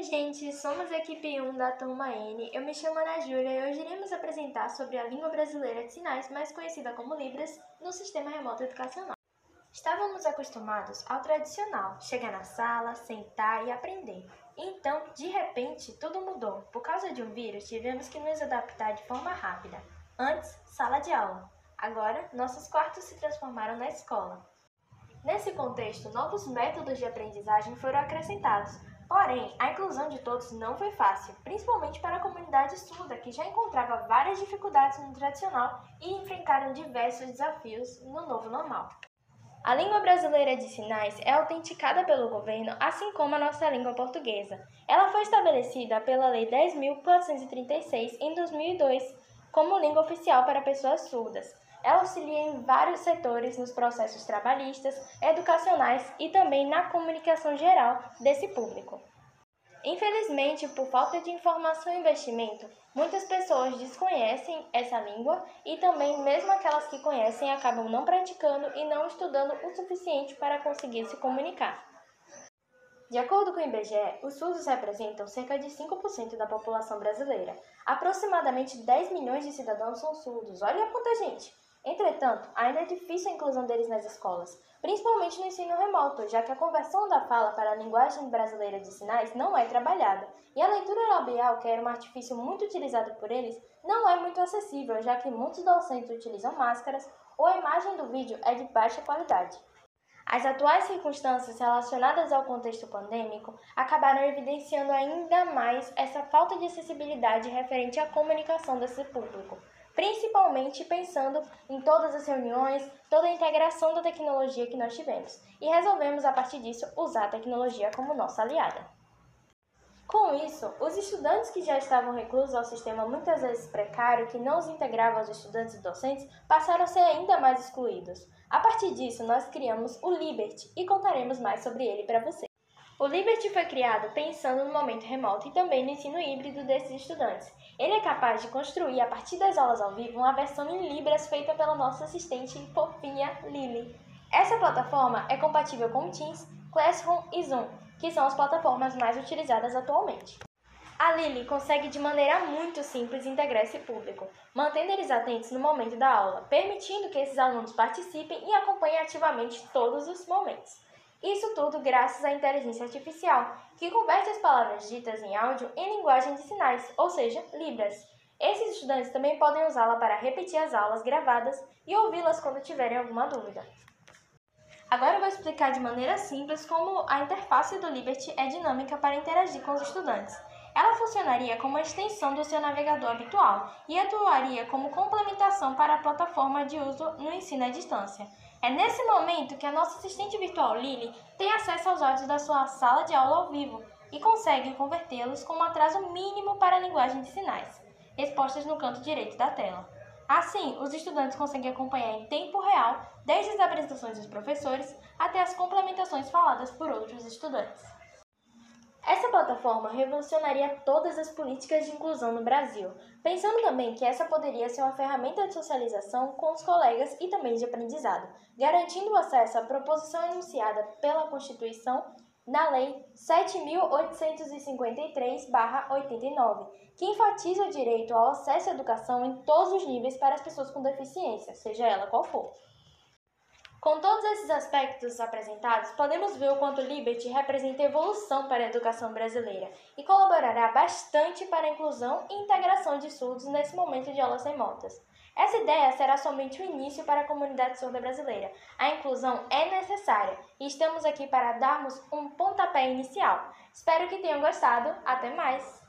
Oi, gente, somos a equipe 1 da turma N. Eu me chamo Ana Júlia e hoje iremos apresentar sobre a língua brasileira de sinais, mais conhecida como Libras, no sistema remoto educacional. Estávamos acostumados ao tradicional, chegar na sala, sentar e aprender. Então, de repente, tudo mudou. Por causa de um vírus, tivemos que nos adaptar de forma rápida. Antes, sala de aula. Agora, nossos quartos se transformaram na escola. Nesse contexto, novos métodos de aprendizagem foram acrescentados, Porém, a inclusão de todos não foi fácil, principalmente para a comunidade surda, que já encontrava várias dificuldades no tradicional e enfrentaram diversos desafios no novo normal. A língua brasileira de sinais é autenticada pelo governo, assim como a nossa língua portuguesa. Ela foi estabelecida pela Lei 10.436 em 2002 como língua oficial para pessoas surdas. Ela auxilia em vários setores nos processos trabalhistas, educacionais e também na comunicação geral desse público. Infelizmente, por falta de informação e investimento, muitas pessoas desconhecem essa língua e também, mesmo aquelas que conhecem, acabam não praticando e não estudando o suficiente para conseguir se comunicar. De acordo com o IBGE, os surdos representam cerca de 5% da população brasileira. Aproximadamente 10 milhões de cidadãos são surdos. Olha quanta gente! Entretanto, ainda é difícil a inclusão deles nas escolas, principalmente no ensino remoto, já que a conversão da fala para a linguagem brasileira de sinais não é trabalhada, e a leitura labial, que era um artifício muito utilizado por eles, não é muito acessível, já que muitos docentes utilizam máscaras ou a imagem do vídeo é de baixa qualidade. As atuais circunstâncias relacionadas ao contexto pandêmico acabaram evidenciando ainda mais essa falta de acessibilidade referente à comunicação desse público principalmente pensando em todas as reuniões, toda a integração da tecnologia que nós tivemos, e resolvemos a partir disso usar a tecnologia como nossa aliada. Com isso, os estudantes que já estavam reclusos ao sistema muitas vezes precário, que não os integrava aos estudantes e docentes, passaram a ser ainda mais excluídos. A partir disso, nós criamos o Liberty e contaremos mais sobre ele para você. O Liberty foi criado pensando no momento remoto e também no ensino híbrido desses estudantes. Ele é capaz de construir, a partir das aulas ao vivo, uma versão em Libras feita pela nossa assistente fofinha Lily. Essa plataforma é compatível com Teams, Classroom e Zoom, que são as plataformas mais utilizadas atualmente. A Lily consegue de maneira muito simples integrar esse público, mantendo eles atentos no momento da aula, permitindo que esses alunos participem e acompanhem ativamente todos os momentos. Isso tudo graças à inteligência artificial, que converte as palavras ditas em áudio em linguagem de sinais, ou seja, Libras. Esses estudantes também podem usá-la para repetir as aulas gravadas e ouvi-las quando tiverem alguma dúvida. Agora eu vou explicar de maneira simples como a interface do Liberty é dinâmica para interagir com os estudantes. Ela funcionaria como uma extensão do seu navegador habitual e atuaria como complementação para a plataforma de uso no ensino à distância. É nesse momento que a nossa assistente virtual Lily tem acesso aos áudios da sua sala de aula ao vivo e consegue convertê-los com um atraso mínimo para a linguagem de sinais, expostas no canto direito da tela. Assim, os estudantes conseguem acompanhar em tempo real, desde as apresentações dos professores até as complementações faladas por outros estudantes. Plataforma revolucionaria todas as políticas de inclusão no Brasil, pensando também que essa poderia ser uma ferramenta de socialização com os colegas e também de aprendizado, garantindo o acesso à proposição enunciada pela Constituição na Lei 7.853-89, que enfatiza o direito ao acesso à educação em todos os níveis para as pessoas com deficiência, seja ela qual for. Com todos esses aspectos apresentados, podemos ver o quanto Liberty representa evolução para a educação brasileira e colaborará bastante para a inclusão e integração de surdos nesse momento de aulas remotas. Essa ideia será somente o início para a comunidade surda brasileira. A inclusão é necessária e estamos aqui para darmos um pontapé inicial. Espero que tenham gostado. Até mais!